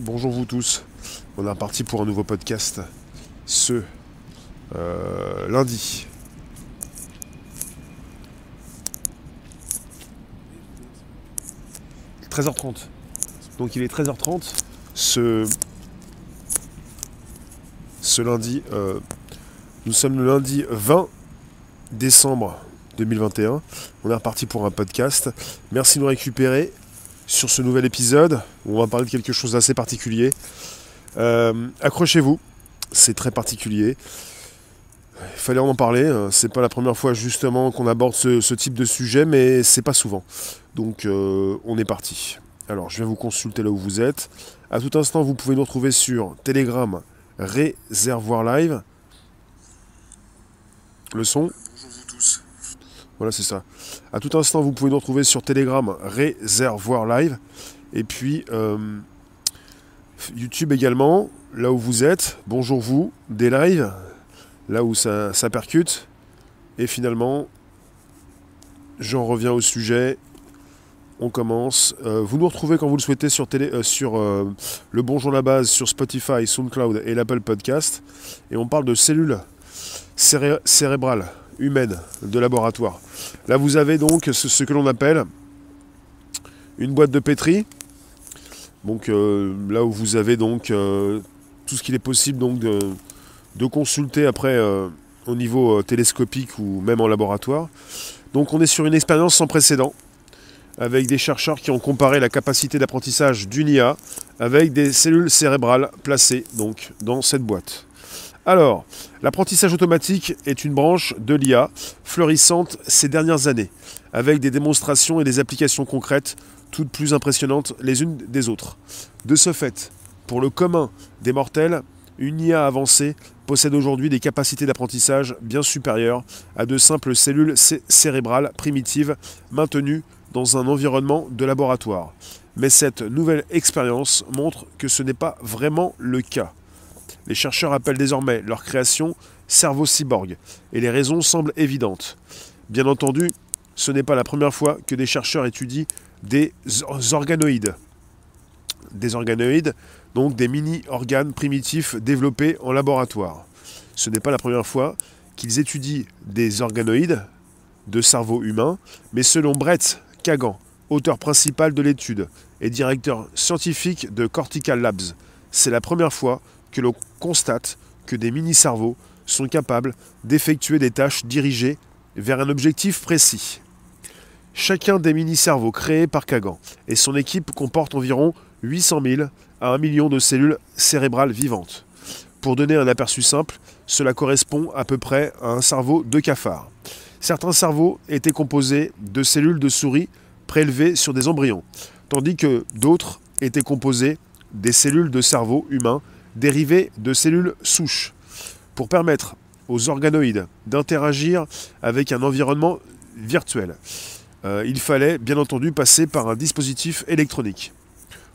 bonjour vous tous. On est reparti pour un nouveau podcast ce euh, lundi. « 13h30. Donc il est 13h30 ce, ce lundi. euh, nous sommes le lundi 20 décembre 2021. On est reparti pour un podcast. Merci de nous récupérer sur ce nouvel épisode où on va parler de quelque chose d'assez particulier. Euh, accrochez-vous, c'est très particulier. Il fallait en parler. hein. C'est pas la première fois justement qu'on aborde ce, ce type de sujet, mais c'est pas souvent. Donc euh, on est parti. Alors je vais vous consulter là où vous êtes. À tout instant, vous pouvez nous retrouver sur Telegram Réservoir Live. Le son. Bonjour vous tous. Voilà, c'est ça. À tout instant, vous pouvez nous retrouver sur Telegram Réservoir Live. Et puis euh, YouTube également, là où vous êtes. Bonjour vous, des lives, là où ça, ça percute. Et finalement, j'en reviens au sujet. On commence. Euh, vous nous retrouvez quand vous le souhaitez sur, euh, le Bonjour la base, sur Spotify, SoundCloud et l'Apple Podcast. Et on parle de cellules céré- cérébrales humaines de laboratoire. Là, vous avez donc ce, que l'on appelle une boîte de pétri. Donc euh, là où vous avez donc euh, tout ce qu'il est possible donc de, consulter après euh, au niveau télescopique ou même en laboratoire. Donc on est sur une expérience sans précédent avec des chercheurs qui ont comparé la capacité d'apprentissage d'une IA avec des cellules cérébrales placées donc dans cette boîte. Alors, l'apprentissage automatique est une branche de l'IA florissante ces dernières années, avec des démonstrations et des applications concrètes toutes plus impressionnantes les unes des autres. De ce fait, pour le commun des mortels, une IA avancée possède aujourd'hui des capacités d'apprentissage bien supérieures à de simples cellules cé- cérébrales primitives maintenues dans un environnement de laboratoire. Mais cette nouvelle expérience montre que ce n'est pas vraiment le cas. Les chercheurs appellent désormais leur création cerveau cyborg, et les raisons semblent évidentes. Bien entendu, ce n'est pas la première fois que des chercheurs étudient des or- organoïdes. Des organoïdes, donc des mini-organes primitifs développés en laboratoire. Ce n'est pas la première fois qu'ils étudient des organoïdes de cerveau humain, mais selon Brett Kagan, auteur principal de l'étude et directeur scientifique de Cortical Labs, c'est la première fois que l'on constate que des mini-cerveaux sont capables d'effectuer des tâches dirigées vers un objectif précis. Chacun des mini-cerveaux créés par Kagan et son équipe comporte environ 800 000 à 1 million de cellules cérébrales vivantes. Pour donner un aperçu simple, cela correspond à peu près à un cerveau de cafard. Certains cerveaux étaient composés de cellules de souris prélevées sur des embryons, tandis que d'autres étaient composés des cellules de cerveau humain dérivées de cellules souches. Pour permettre aux organoïdes d'interagir avec un environnement virtuel, euh, il fallait bien entendu passer par un dispositif électronique.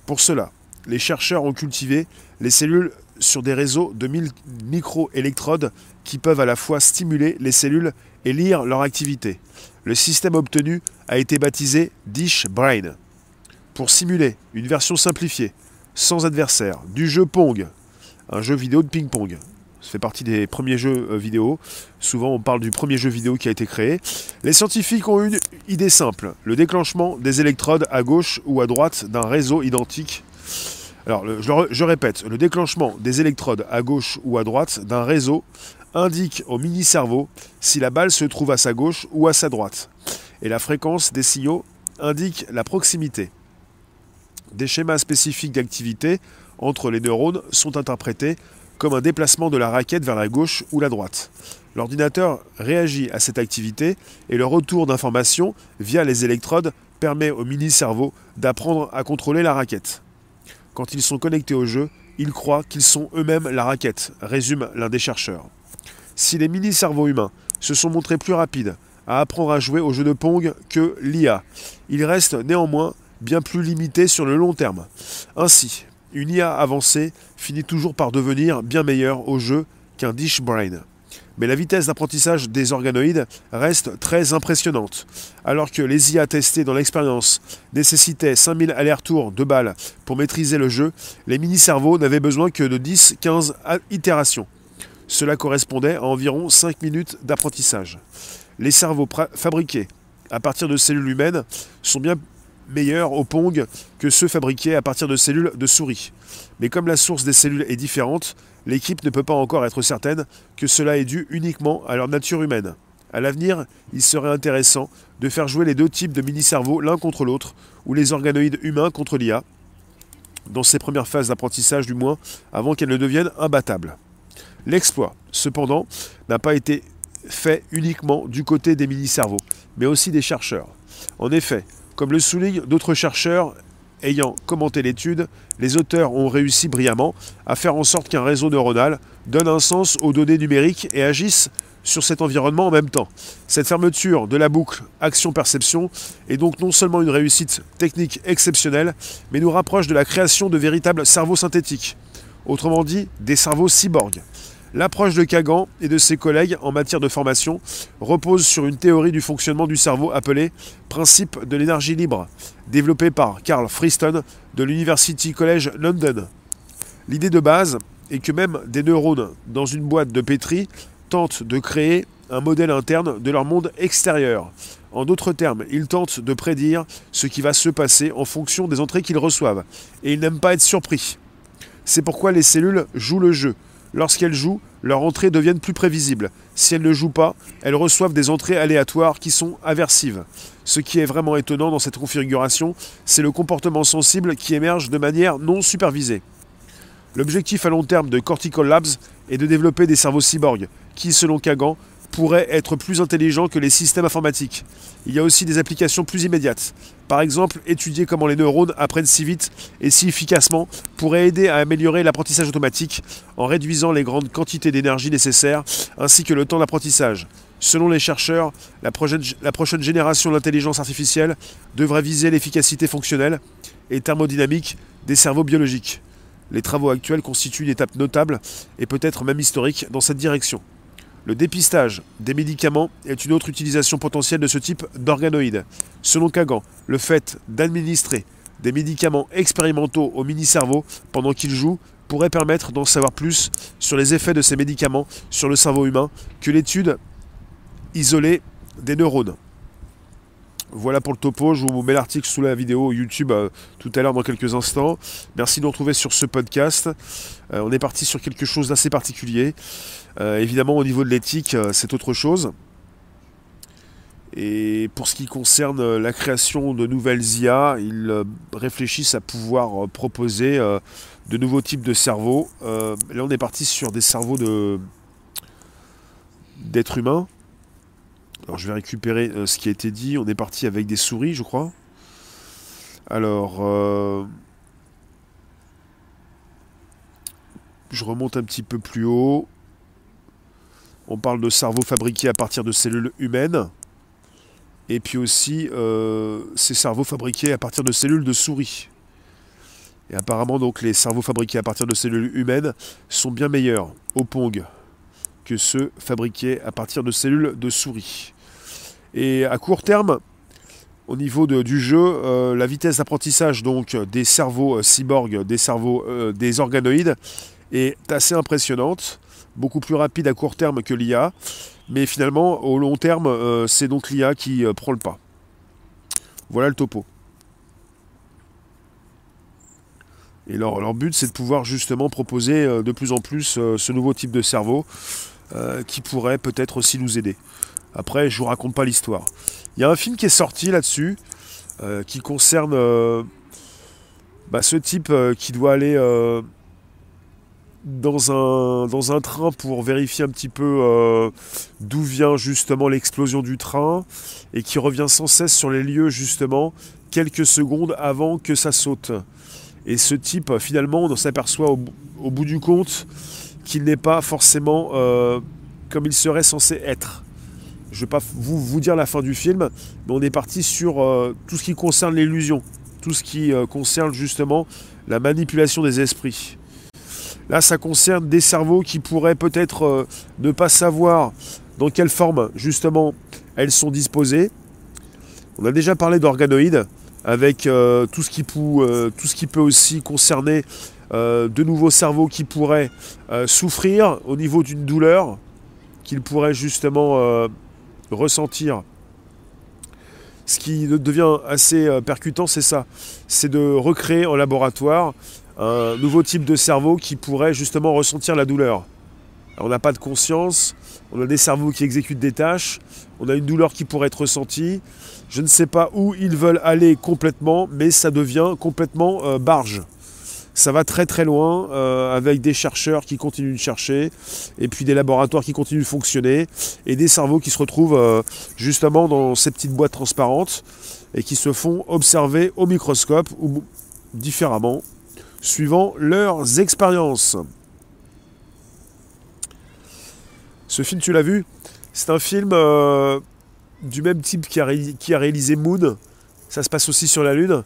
Pour cela, les chercheurs ont cultivé les cellules sur des réseaux de 1000 microélectrodes qui peuvent à la fois stimuler les cellules et lire leur activité. Le système obtenu a été baptisé Dish Brain. Pour simuler une version simplifiée, sans adversaire, du jeu Pong, un jeu vidéo de ping-pong. Ça fait partie des premiers jeux euh, vidéo. Souvent, on parle du premier jeu vidéo qui a été créé. Les scientifiques ont une idée simple le déclenchement des électrodes à gauche ou à droite d'un réseau identique. Alors, je, je répète le déclenchement des électrodes à gauche ou à droite d'un réseau indique au mini-cerveau si la balle se trouve à sa gauche ou à sa droite. Et la fréquence des signaux indique la proximité. Des schémas spécifiques d'activité entre les neurones sont interprétés comme un déplacement de la raquette vers la gauche ou la droite. L'ordinateur réagit à cette activité et le retour d'informations via les électrodes permet au mini-cerveau d'apprendre à contrôler la raquette. Quand ils sont connectés au jeu, ils croient qu'ils sont eux-mêmes la raquette, résume l'un des chercheurs. Si les mini-cerveaux humains se sont montrés plus rapides à apprendre à jouer au jeu de Pong que l'IA, ils restent néanmoins bien plus limités sur le long terme. Ainsi, une IA avancée finit toujours par devenir bien meilleure au jeu qu'un Dish Brain. mais la vitesse d'apprentissage des organoïdes reste très impressionnante. Alors que les IA testés dans l'expérience nécessitaient 5000 allers-retours de balles pour maîtriser le jeu, les mini-cerveaux n'avaient besoin que de 10-15 itérations. Cela correspondait à environ 5 minutes d'apprentissage. Les cerveaux fabriqués à partir de cellules humaines sont bien meilleurs au Pong que ceux fabriqués à partir de cellules de souris. Mais comme la source des cellules est différente, l'équipe ne peut pas encore être certaine que cela est dû uniquement à leur nature humaine. À l'avenir, il serait intéressant de faire jouer les deux types de mini-cerveaux l'un contre l'autre, ou les organoïdes humains contre l'IA, dans ces premières phases d'apprentissage du moins, avant qu'elles ne deviennent imbattables. L'exploit, cependant, n'a pas été fait uniquement du côté des mini-cerveaux, mais aussi des chercheurs. En effet, comme le soulignent d'autres chercheurs ayant commenté l'étude, les auteurs ont réussi brillamment à faire en sorte qu'un réseau neuronal donne un sens aux données numériques et agisse sur cet environnement en même temps. Cette fermeture de la boucle action-perception est donc non seulement une réussite technique exceptionnelle, mais nous rapproche de la création de véritables cerveaux synthétiques, autrement dit des cerveaux cyborgs. L'approche de Kagan et de ses collègues en matière de formation repose sur une théorie du fonctionnement du cerveau appelée principe de l'énergie libre, développée par Carl Freeston de l'University College London. L'idée de base est que même des neurones dans une boîte de pétri tentent de créer un modèle interne de leur monde extérieur. En d'autres termes, ils tentent de prédire ce qui va se passer en fonction des entrées qu'ils reçoivent, et ils n'aiment pas être surpris. C'est pourquoi les cellules jouent le jeu, Lorsqu'elles jouent, leurs entrées deviennent plus prévisibles. Si elles ne jouent pas, elles reçoivent des entrées aléatoires qui sont aversives. Ce qui est vraiment étonnant dans cette configuration, c'est le comportement sensible qui émerge de manière non supervisée. L'objectif à long terme de Cortical Labs est de développer des cerveaux cyborgs qui, selon Kagan, pourraient être plus intelligents que les systèmes informatiques. Il y a aussi des applications plus immédiates. Par exemple, étudier comment les neurones apprennent si vite et si efficacement pourrait aider à améliorer l'apprentissage automatique en réduisant les grandes quantités d'énergie nécessaires ainsi que le temps d'apprentissage. Selon les chercheurs, la prochaine, la prochaine génération d'intelligence artificielle devrait viser l'efficacité fonctionnelle et thermodynamique des cerveaux biologiques. Les travaux actuels constituent une étape notable et peut-être même historique dans cette direction. Le dépistage des médicaments est une autre utilisation potentielle de ce type d'organoïdes. Selon Kagan, le fait d'administrer des médicaments expérimentaux au mini-cerveau pendant qu'il joue pourrait permettre d'en savoir plus sur les effets de ces médicaments sur le cerveau humain que l'étude isolée des neurones. Voilà pour le topo, je vous mets l'article sous la vidéo YouTube euh, tout à l'heure dans quelques instants. Merci de nous retrouver sur ce podcast. Euh, on est parti sur quelque chose d'assez particulier. Euh, évidemment au niveau de l'éthique, c'est autre chose. Et pour ce qui concerne la création de nouvelles IA, ils réfléchissent à pouvoir proposer de nouveaux types de cerveaux. là on est parti sur des cerveaux d'êtres humains alors je vais récupérer euh, ce qui a été dit. On est parti avec des souris, je crois. Alors, euh, je remonte un petit peu plus haut. On parle de cerveau fabriqué à partir de cellules humaines. Et puis aussi, euh, ces cerveaux fabriqués à partir de cellules de souris. Et apparemment, donc, les cerveaux fabriqués à partir de cellules humaines sont bien meilleurs au Pong que ceux fabriqués à partir de cellules de souris. Et à court terme, au niveau du jeu, euh, la vitesse d'apprentissage donc des cerveaux euh, cyborgs, des cerveaux euh, des organoïdes est assez impressionnante, beaucoup plus rapide à court terme que l'IA, mais finalement au long terme, c'est donc l'IA qui prend le pas. Voilà le topo. Et leur, leur but, c'est de pouvoir justement proposer de plus en plus ce nouveau type de cerveau qui pourrait peut-être aussi nous aider. Après, je vous raconte pas l'histoire. Il y a un film qui est sorti là-dessus, euh, qui concerne euh, bah, ce type euh, qui doit aller dans, un, train pour vérifier un petit peu d'où vient justement l'explosion du train, et qui revient sans cesse sur les lieux justement quelques secondes avant que ça saute. Et ce type, finalement, on s'aperçoit au, bout du compte qu'il n'est pas forcément comme il serait censé être. Je ne vais pas vous, vous dire la fin du film, mais on est parti sur euh, tout ce qui concerne l'illusion, tout ce qui euh, concerne justement la manipulation des esprits. Là, ça concerne des cerveaux qui pourraient peut-être euh, ne pas savoir dans quelle forme, justement, elles sont disposées. On a déjà parlé d'organoïdes, avec tout, ce qui tout ce qui peut aussi concerner de nouveaux cerveaux qui pourraient souffrir au niveau d'une douleur, qu'ils pourraient justement ressentir ce qui devient assez euh, percutant, c'est ça. C'est de recréer en laboratoire un nouveau type de cerveau qui pourrait justement ressentir la douleur. on n'a pas de conscience, on a des cerveaux qui exécutent des tâches, on a une douleur qui pourrait être ressentie. Je ne sais pas où ils veulent aller complètement, mais ça devient complètement euh, barge ça va très très loin euh, avec des chercheurs qui continuent de chercher et puis des laboratoires qui continuent de fonctionner et des cerveaux qui se retrouvent euh, justement dans ces petites boîtes transparentes et qui se font observer au microscope ou différemment suivant leurs expériences. Ce film, tu l'as vu? C'est un film euh, du même type qui a, qui a réalisé Moon. Ça se passe aussi sur la Lune.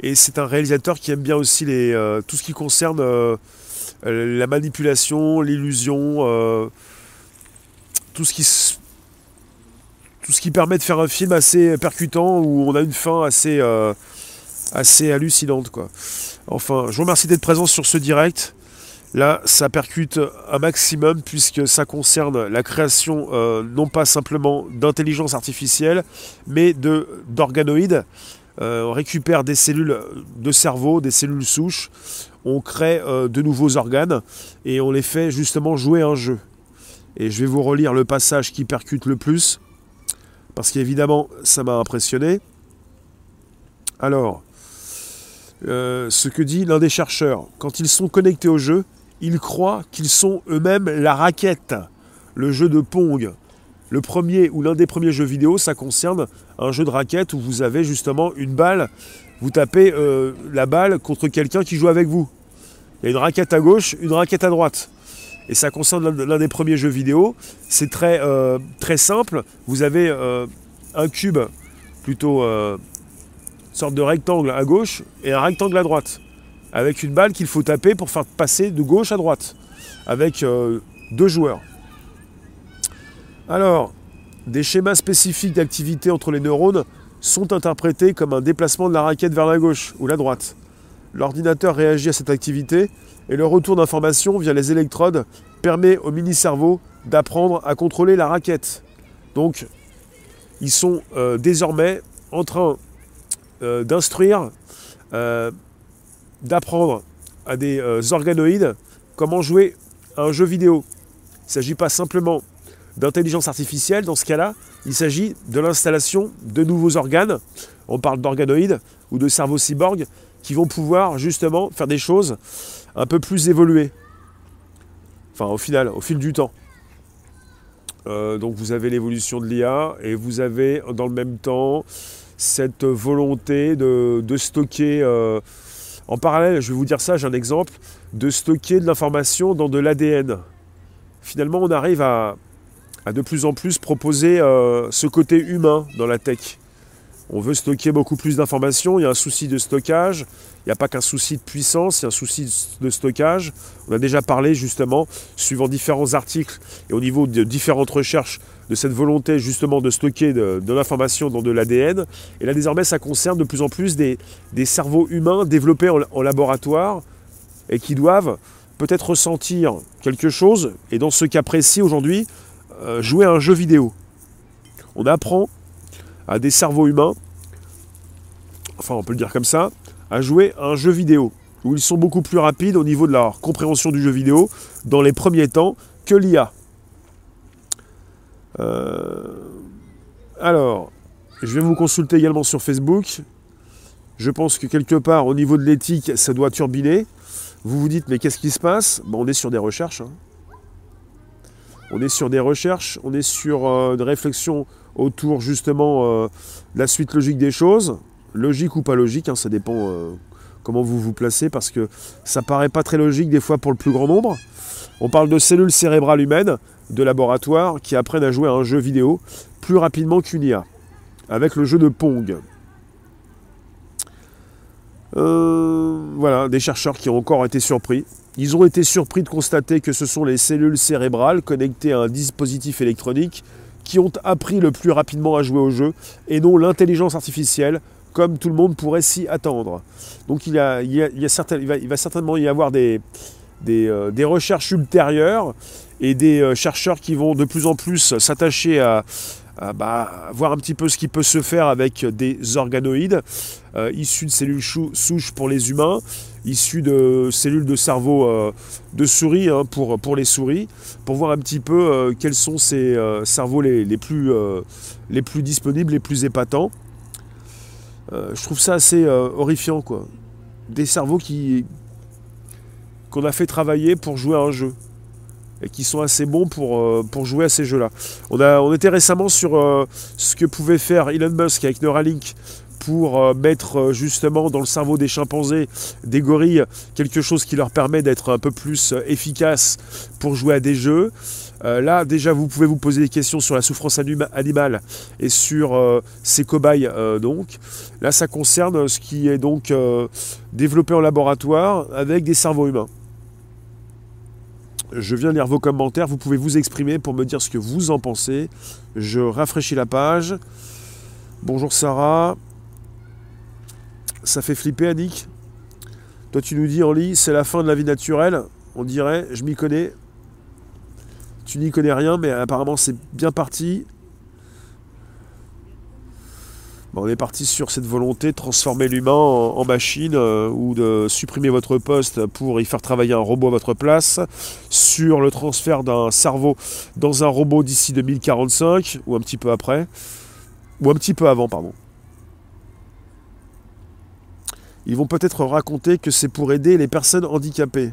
Et c'est un réalisateur qui aime bien aussi les, euh, tout ce qui concerne euh, la manipulation, l'illusion, euh, tout, ce qui, tout ce qui permet de faire un film assez percutant où on a une fin assez, assez hallucinante. Quoi. Enfin, je vous remercie d'être présent sur ce direct. Là, ça percute un maximum puisque ça concerne la création non pas simplement d'intelligence artificielle, mais d'organoïdes euh, on récupère des cellules de cerveau, des cellules souches, on crée euh, de nouveaux organes et on les fait justement jouer un jeu. Et je vais vous relire le passage qui percute le plus, parce qu'évidemment ça m'a impressionné. Alors, euh, ce que dit l'un des chercheurs, quand ils sont connectés au jeu, ils croient qu'ils sont eux-mêmes la raquette, le jeu de Pong. Le premier ou l'un des premiers jeux vidéo, ça concerne un jeu de raquette où vous avez justement une balle, vous tapez euh, la balle contre quelqu'un qui joue avec vous. Il y a une raquette à gauche, une raquette à droite. Et ça concerne l'un des premiers jeux vidéo. C'est très, euh, simple. Vous avez euh, un cube, plutôt une sorte de rectangle à gauche et un rectangle à droite. Avec une balle qu'il faut taper pour faire passer de gauche à droite. Avec deux joueurs. Alors, des schémas spécifiques d'activité entre les neurones sont interprétés comme un déplacement de la raquette vers la gauche ou la droite. L'ordinateur réagit à cette activité et le retour d'informations via les électrodes permet au mini-cerveau d'apprendre à contrôler la raquette. Donc, ils sont euh, désormais en train euh, d'instruire, euh, d'apprendre à des organoïdes comment jouer à un jeu vidéo. Il ne s'agit pas simplement d'intelligence artificielle, dans ce cas-là, il s'agit de l'installation de nouveaux organes, on parle d'organoïdes ou de cerveaux cyborgs, qui vont pouvoir justement faire des choses un peu plus évoluées. Enfin, au final, au fil du temps. Euh, donc vous avez l'évolution de l'IA et vous avez dans le même temps cette volonté de, stocker, euh, en parallèle, je vais vous dire ça, j'ai un exemple, de stocker de l'information dans de l'ADN. Finalement, on arrive à, de plus en plus proposer euh, ce côté humain dans la tech. On veut stocker beaucoup plus d'informations, il y a un souci de stockage, il n'y a pas qu'un souci de puissance, il y a un souci de stockage. On a déjà parlé justement, suivant différents articles et au niveau de différentes recherches, de cette volonté justement de stocker de, l'information dans de l'ADN. Et là désormais ça concerne de plus en plus des, cerveaux humains développés en laboratoire et qui doivent peut-être ressentir quelque chose. Et dans ce cas précis aujourd'hui, jouer à un jeu vidéo. On apprend à des cerveaux humains, enfin on peut le dire comme ça, à jouer un jeu vidéo, où ils sont beaucoup plus rapides au niveau de leur compréhension du jeu vidéo dans les premiers temps que l'IA. Euh, alors, je vais vous consulter également sur Facebook. Je pense que quelque part, au niveau de l'éthique, ça doit turbiner. Vous vous dites, mais qu'est-ce qui se passe? On est sur des recherches. Hein. On est sur des recherches, on est sur euh, des réflexions autour justement euh, de la suite logique des choses. Logique ou pas logique, hein, ça dépend euh, comment vous vous placez, parce que ça paraît pas très logique des fois pour le plus grand nombre. On parle de cellules cérébrales humaines de laboratoire qui apprennent à jouer à un jeu vidéo plus rapidement qu'une IA, avec le jeu de Pong. Voilà, des chercheurs qui ont encore été surpris. Ils ont été surpris de constater que ce sont les cellules cérébrales connectées à un dispositif électronique qui ont appris le plus rapidement à jouer au jeu et non l'intelligence artificielle comme tout le monde pourrait s'y attendre. Donc il, a, va, certainement y avoir des, euh, recherches ultérieures et des euh, chercheurs qui vont de plus en plus s'attacher à, bah, voir un petit peu ce qui peut se faire avec des organoïdes euh, issus de cellules souches pour les humains, issus de cellules de cerveau de souris hein, pour, les souris, pour voir un petit peu quels sont ces cerveaux les, les plus, les plus disponibles, les plus épatants. je trouve ça assez horrifiant, quoi. Des cerveaux qui, qu'on a fait travailler pour jouer à un jeu et qui sont assez bons pour, euh, pour jouer à ces jeux-là. On, on était récemment sur euh, ce que pouvait faire Elon Musk avec Neuralink pour euh, mettre justement dans le cerveau des chimpanzés, des gorilles, quelque chose qui leur permet d'être un peu plus efficace pour jouer à des jeux. là, déjà, vous pouvez vous poser des questions sur la souffrance animale et sur ces cobayes. donc, là, ça concerne ce qui est donc développé en laboratoire avec des cerveaux humains. Je viens lire vos commentaires. Vous pouvez vous exprimer pour me dire ce que vous en pensez. Je rafraîchis la page. Bonjour Sarah. Ça fait flipper Annick. Toi tu nous dis en lit, c'est la fin de la vie naturelle. On dirait, je m'y connais. Tu n'y connais rien, mais apparemment c'est bien parti on est parti sur cette volonté de transformer l'humain en, machine euh, ou de supprimer votre poste pour y faire travailler un robot à votre place, sur le transfert d'un cerveau dans un robot d'ici 2045 ou un petit peu après, ou un petit peu avant, pardon. Ils vont peut-être raconter que c'est pour aider les personnes handicapées.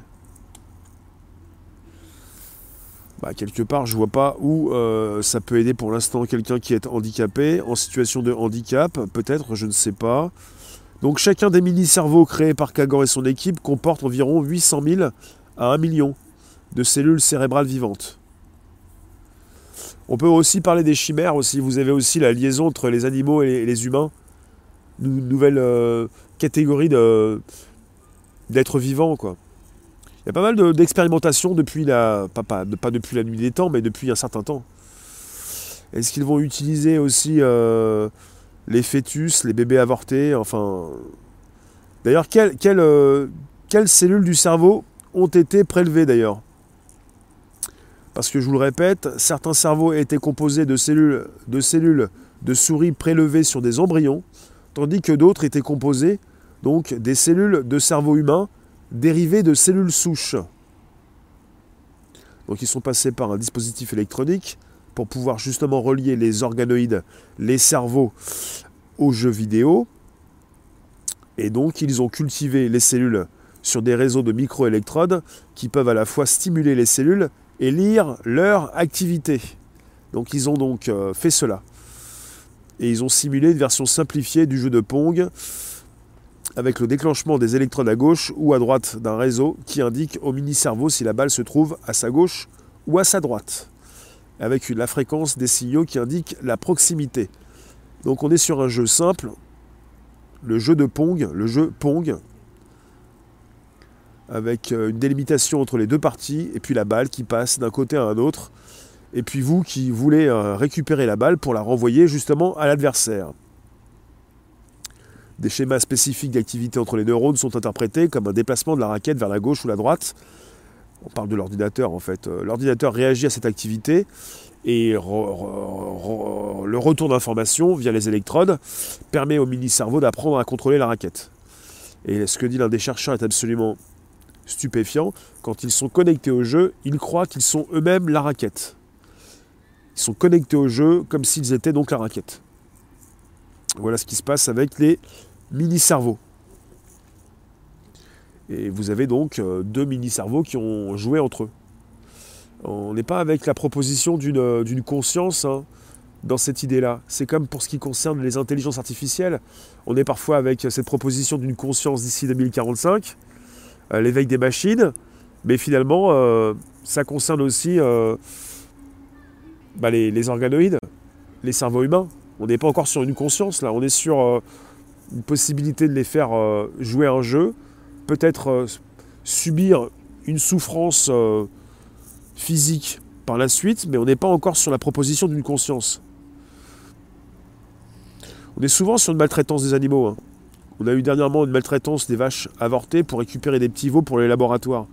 Bah, quelque part, je vois pas où euh, ça peut aider pour l'instant quelqu'un qui est handicapé, en situation de handicap, peut-être, je ne sais pas. Donc chacun des mini-cerveaux créés par Kagor et son équipe comporte environ 800 000 à 1 million de cellules cérébrales vivantes. On peut aussi parler des chimères aussi. Vous avez aussi la liaison entre les animaux et les humains. Une nouvelle euh, catégorie d'êtres vivants, quoi. Il y a pas mal d'expérimentations depuis la. Pas, depuis la nuit des temps, mais depuis un certain temps. Est-ce qu'ils vont utiliser aussi euh, les fœtus, les bébés avortés Enfin. D'ailleurs, euh, quelles cellules du cerveau ont été prélevées d'ailleurs? Parce que je vous le répète, certains cerveaux étaient composés de cellules, de cellules de souris prélevées sur des embryons, tandis que d'autres étaient composés donc des cellules de cerveau humain dérivés de cellules souches. Donc ils sont passés par un dispositif électronique pour pouvoir justement relier les organoïdes, les cerveaux aux jeux vidéo. Et donc ils ont cultivé les cellules sur des réseaux de microélectrodes qui peuvent à la fois stimuler les cellules et lire leur activité. Donc ils ont donc euh, fait cela. Et ils ont simulé une version simplifiée du jeu de Pong avec le déclenchement des électrodes à gauche ou à droite d'un réseau qui indique au mini-cerveau si la balle se trouve à sa gauche ou à sa droite, avec la fréquence des signaux qui indiquent la proximité. Donc on est sur un jeu simple, le jeu de Pong, le jeu Pong, avec euh, une délimitation entre les deux parties, et puis la balle qui passe d'un côté à un autre, et puis vous qui voulez euh, récupérer la balle pour la renvoyer justement à l'adversaire. Des schémas spécifiques d'activité entre les neurones sont interprétés comme un déplacement de la raquette vers la gauche ou la droite. On parle de l'ordinateur en fait. Euh, l'ordinateur réagit à cette activité et le retour d'information via les électrodes permet au mini-cerveau d'apprendre à contrôler la raquette. Et ce que dit l'un des chercheurs est absolument stupéfiant. Quand ils sont connectés au jeu, ils croient qu'ils sont eux-mêmes la raquette. Ils sont connectés au jeu comme s'ils étaient donc la raquette. Voilà ce qui se passe avec les mini-cerveaux. Et vous avez donc euh, deux mini-cerveaux qui ont joué entre eux. On n'est pas avec la proposition d'une euh, conscience hein, dans cette idée-là. C'est comme pour ce qui concerne les intelligences artificielles. On est parfois avec cette proposition d'une conscience d'ici 2045, euh, l'éveil des machines, mais finalement, ça concerne aussi bah, les organoïdes, les cerveaux humains. On n'est pas encore sur une conscience là, on est sur euh, une possibilité de les faire euh, jouer un jeu peut-être subir une souffrance physique par la suite, mais on n'est pas encore sur la proposition d'une conscience. On est souvent sur une maltraitance des animaux. Hein. On a eu dernièrement une maltraitance des vaches avortées pour récupérer des petits veaux pour les laboratoires.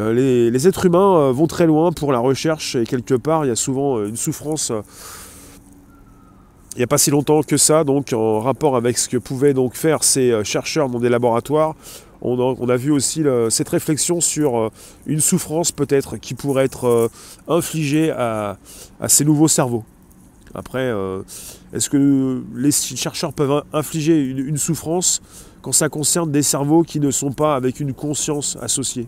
Euh, les, êtres humains euh, vont très loin pour la recherche et quelque part il y a souvent euh, une souffrance. Il n'y a pas si longtemps que ça, donc en rapport avec ce que pouvaient donc faire ces chercheurs dans des laboratoires, on a, vu aussi cette réflexion sur une souffrance peut-être qui pourrait être infligée à, ces nouveaux cerveaux. Après, est-ce que les chercheurs peuvent infliger une souffrance quand ça concerne des cerveaux qui ne sont pas avec une conscience associée?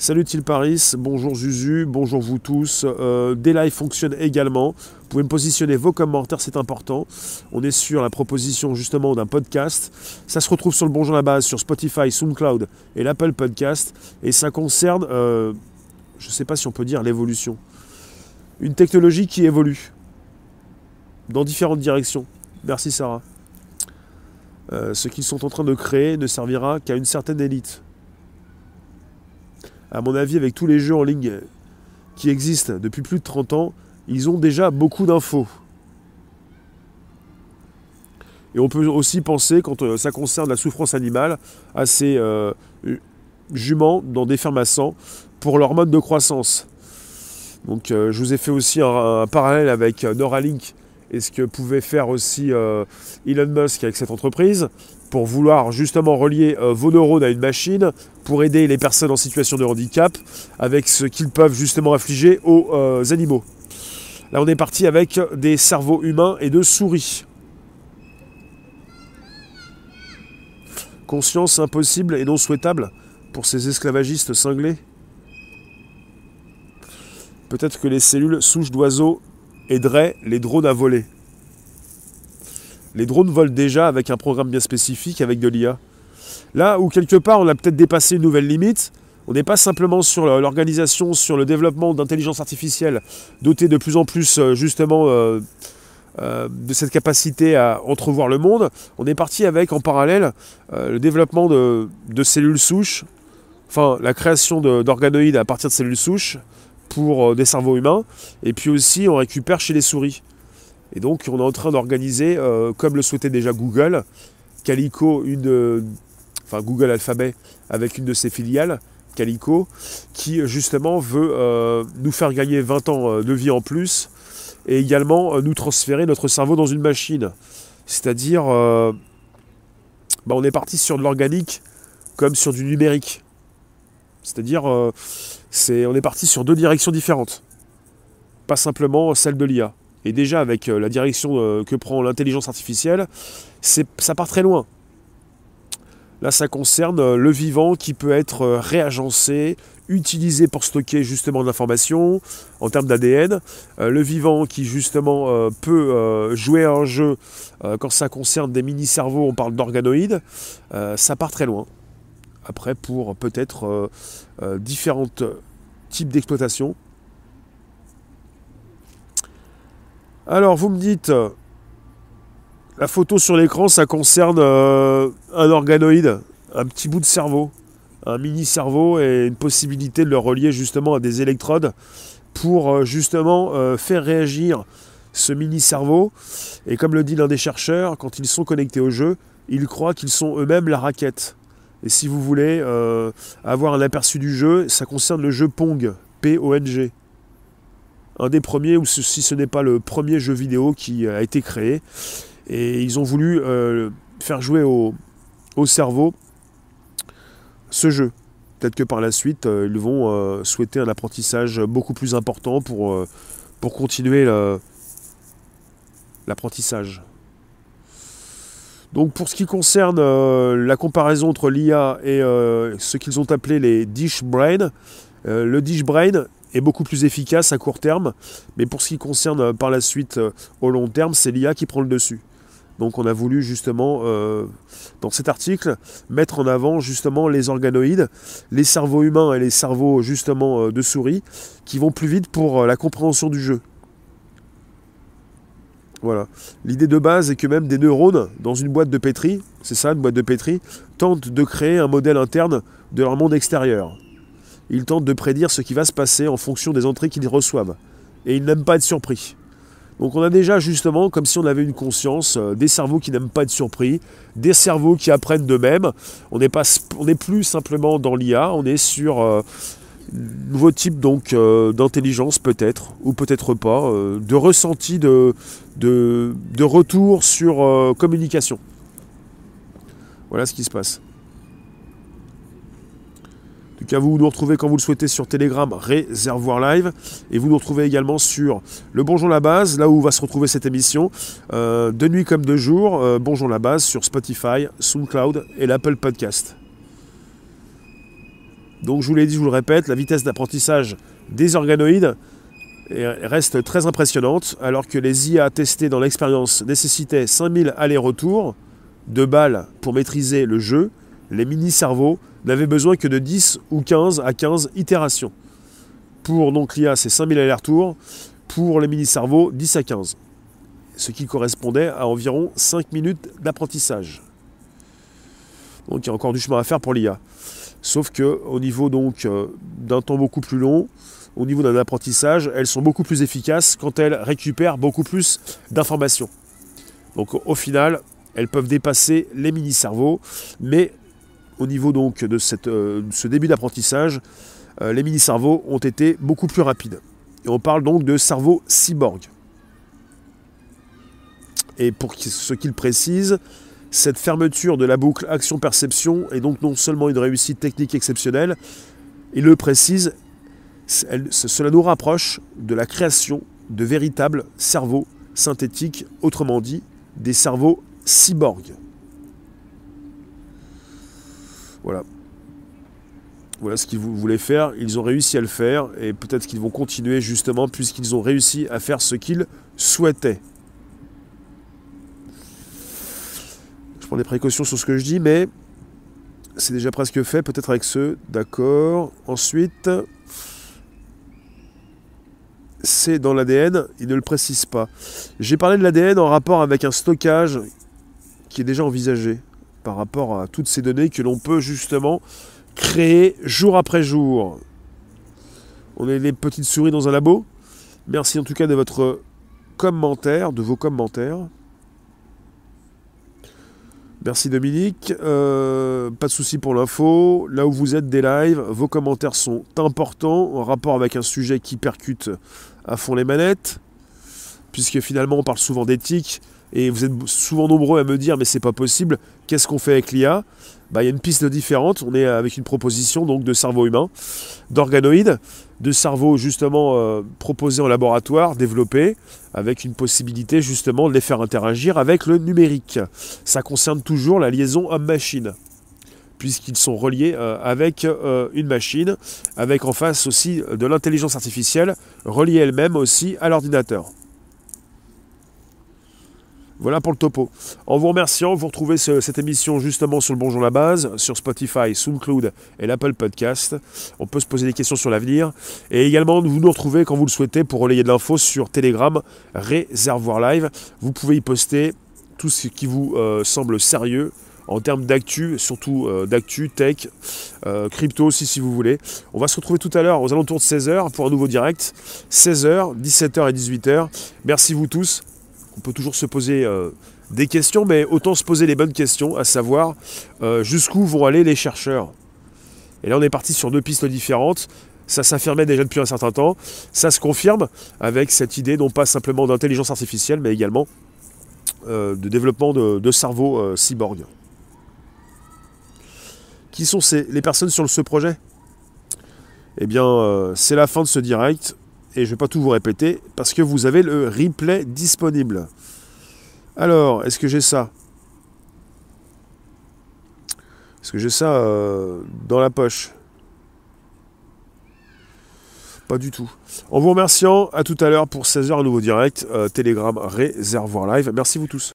Salut Paris, bonjour Zuzu, bonjour vous tous. Euh, des lives fonctionnent également. Vous pouvez me positionner vos commentaires, c'est important. On est sur la proposition justement d'un podcast. Ça se retrouve sur le Bonjour à la base, sur Spotify, SoundCloud et l'Apple Podcast. Et ça concerne, euh, je ne sais pas si on peut dire l'évolution. Une technologie qui évolue dans différentes directions. Merci Sarah. Euh, ce qu'ils sont en train de créer ne servira qu'à une certaine élite à mon avis, avec tous les jeux en ligne qui existent depuis plus de 30 ans, ils ont déjà beaucoup d'infos. Et on peut aussi penser, quand euh, ça concerne la souffrance animale, à ces euh, juments dans des fermes à sang pour leur mode de croissance. Donc euh, je vous ai fait aussi un, parallèle avec Neuralink et ce que pouvait faire aussi Elon Musk avec cette entreprise pour vouloir justement relier euh, vos neurones à une machine pour aider les personnes en situation de handicap avec ce qu'ils peuvent justement infliger aux euh, animaux. Là, on est parti avec des cerveaux humains et de souris. Conscience impossible et non souhaitable pour ces esclavagistes cinglés Peut-être que les cellules souches d'oiseaux aideraient les drones à voler. Les drones volent déjà avec un programme bien spécifique, avec de l'IA. Là où quelque part on a peut-être dépassé une nouvelle limite, on n'est pas simplement sur l'organisation, sur le développement d'intelligence artificielle dotée de plus en plus euh, justement euh, euh, de cette capacité à entrevoir le monde. On est parti avec en parallèle le développement de, de, cellules souches, enfin la création d'organoïdes à partir de cellules souches pour des cerveaux humains, et puis aussi on récupère chez les souris. Et donc on est en train d'organiser, euh, comme le souhaitait déjà Google, Calico, une enfin Google Alphabet, avec une de ses filiales, Calico, qui justement veut euh, nous faire gagner 20 ans euh, de vie en plus et également nous transférer notre cerveau dans une machine. C'est-à-dire, bah, on est parti sur de l'organique comme sur du numérique. C'est-à-dire, c'est, on est parti sur deux directions différentes. Pas simplement celle de l'IA. Et déjà avec euh, la direction euh, que prend l'intelligence artificielle, ça part très loin. Là, ça concerne euh, le vivant qui peut être réagencé, utilisé pour stocker justement de l'information en termes d'ADN. le vivant qui justement peut jouer à un jeu quand ça concerne des mini-cerveaux, on parle d'organoïdes. ça part très loin. Après, pour peut-être différents types d'exploitation, Alors, vous me dites, la photo sur l'écran, ça concerne euh, un organoïde, un petit bout de cerveau, un mini cerveau et une possibilité de le relier justement à des électrodes pour euh, justement euh, faire réagir ce mini cerveau. Et comme le dit l'un des chercheurs, quand ils sont connectés au jeu, ils croient qu'ils sont eux-mêmes la raquette. Et si vous voulez avoir un aperçu du jeu, ça concerne le jeu Pong, P-O-N-G un des premiers, ou si ce n'est pas le premier jeu vidéo qui a été créé. Et ils ont voulu euh, faire jouer au, cerveau ce jeu. Peut-être que par la suite, euh, ils vont euh, souhaiter un apprentissage beaucoup plus important pour, pour continuer l'apprentissage. Donc pour ce qui concerne la comparaison entre l'IA et ce qu'ils ont appelé les dish brain, le dish brain est beaucoup plus efficace à court terme, mais pour ce qui concerne euh, par la suite euh, au long terme, c'est l'IA qui prend le dessus. Donc on a voulu justement, euh, dans cet article, mettre en avant justement les organoïdes, les cerveaux humains et les cerveaux justement de souris, qui vont plus vite pour la compréhension du jeu. Voilà. L'idée de base est que même des neurones, dans une boîte de pétri, c'est ça, une boîte de pétri, tentent de créer un modèle interne de leur monde extérieur. Ils tentent de prédire ce qui va se passer en fonction des entrées qu'ils reçoivent. Et ils n'aiment pas être surpris. Donc on a déjà justement, comme si on avait une conscience, euh, des cerveaux qui n'aiment pas être surpris, des cerveaux qui apprennent d'eux-mêmes. On n'est plus simplement dans l'IA, on est sur euh, un nouveau type donc euh, d'intelligence peut-être, ou peut-être pas, de ressenti, de, de, de retour sur communication. Voilà ce qui se passe. Tout cas, vous nous retrouvez quand vous le souhaitez sur Telegram, Réservoir Live. Et vous nous retrouvez également sur le Bonjour la base, là où va se retrouver cette émission. Euh, de nuit comme de jour, euh, Bonjour la base sur Spotify, SoundCloud et l'Apple Podcast. Donc je vous l'ai dit, je vous le répète, la vitesse d'apprentissage des organoïdes reste très impressionnante, alors que les IA testés dans l'expérience nécessitaient 5000 allers-retours de balles pour maîtriser le jeu, les mini-cerveaux n'avaient besoin que de 10 ou 15 à 15 itérations. Pour donc l'IA, c'est 5000 allers-retours. Pour les mini-cerveaux, 10 à 15. Ce qui correspondait à environ 5 minutes d'apprentissage. Donc il y a encore du chemin à faire pour l'IA. Sauf que au niveau donc euh, d'un temps beaucoup plus long, au niveau d'un apprentissage, elles sont beaucoup plus efficaces quand elles récupèrent beaucoup plus d'informations. Donc au final, elles peuvent dépasser les mini-cerveaux, mais au niveau donc de euh, ce début d'apprentissage, euh, les mini-cerveaux ont été beaucoup plus rapides. Et on parle donc de cerveau cyborg. Et pour ce qu'il précise, cette fermeture de la boucle action-perception est donc non seulement une réussite technique exceptionnelle, il le précise, cela nous rapproche de la création de véritables cerveaux synthétiques, autrement dit, des cerveaux cyborgs. Voilà. Ce qu'ils voulaient faire. Ils ont réussi à le faire et peut-être qu'ils vont continuer justement puisqu'ils ont réussi à faire ce qu'ils souhaitaient. Je prends des précautions sur ce que je dis, mais c'est déjà presque fait, peut-être avec ceux. D'accord. Ensuite, c'est dans l'ADN, il ne le précise pas. J'ai parlé de l'ADN en rapport avec un stockage qui est déjà envisagé par rapport à toutes ces données que l'on peut justement créer jour après jour. On est les petites souris dans un labo. Merci en tout cas de votre commentaire, de vos commentaires. Merci Dominique. Euh, pas de souci pour l'info. Là où vous êtes des lives, vos commentaires sont importants en rapport avec un sujet qui percute à fond les manettes. Puisque finalement on parle souvent d'éthique, et vous êtes souvent nombreux à me dire mais c'est pas possible, qu'est-ce qu'on fait avec l'IA bah, Il y a une piste différente, on est avec une proposition donc de cerveau humain, d'organoïdes, de cerveau justement euh, proposés en laboratoire, développés, avec une possibilité justement de les faire interagir avec le numérique. Ça concerne toujours la liaison homme-machine puisqu'ils sont reliés euh, avec euh, une machine, avec en face aussi de l'intelligence artificielle, reliée elle-même aussi à l'ordinateur. Voilà pour le topo. En vous remerciant, vous retrouvez cette émission justement sur le Bonjour la base, sur Spotify, SoundCloud et l'Apple Podcast. On peut se poser des questions sur l'avenir. Et également, vous nous retrouvez quand vous le souhaitez pour relayer de l'info sur Telegram, Réservoir Live. Vous pouvez y poster tout ce qui vous euh, semble sérieux en termes d'actu, surtout euh, d'actu, tech, euh, crypto aussi si vous voulez. On va se retrouver tout à l'heure aux alentours de 16h pour un nouveau direct. 16h, 17h et 18h. Merci vous tous on peut toujours se poser euh, des questions, mais autant se poser les bonnes questions, à savoir euh, jusqu'où vont aller les chercheurs. Et là, on est parti sur deux pistes différentes. Ça s'affirmait déjà depuis un certain temps. Ça se confirme avec cette idée, non pas simplement d'intelligence artificielle, mais également euh, de développement de, de cerveaux cyborg. Qui sont ces, les personnes sur ce projet? Eh bien, c'est la fin de ce direct et je ne vais pas tout vous répéter, parce que vous avez le replay disponible. Alors, est-ce que j'ai ça? Est-ce que j'ai ça euh, dans la poche? Pas du tout. En vous remerciant, à tout à l'heure pour 16h, un nouveau direct, euh, Telegram Réservoir Live. Merci vous tous.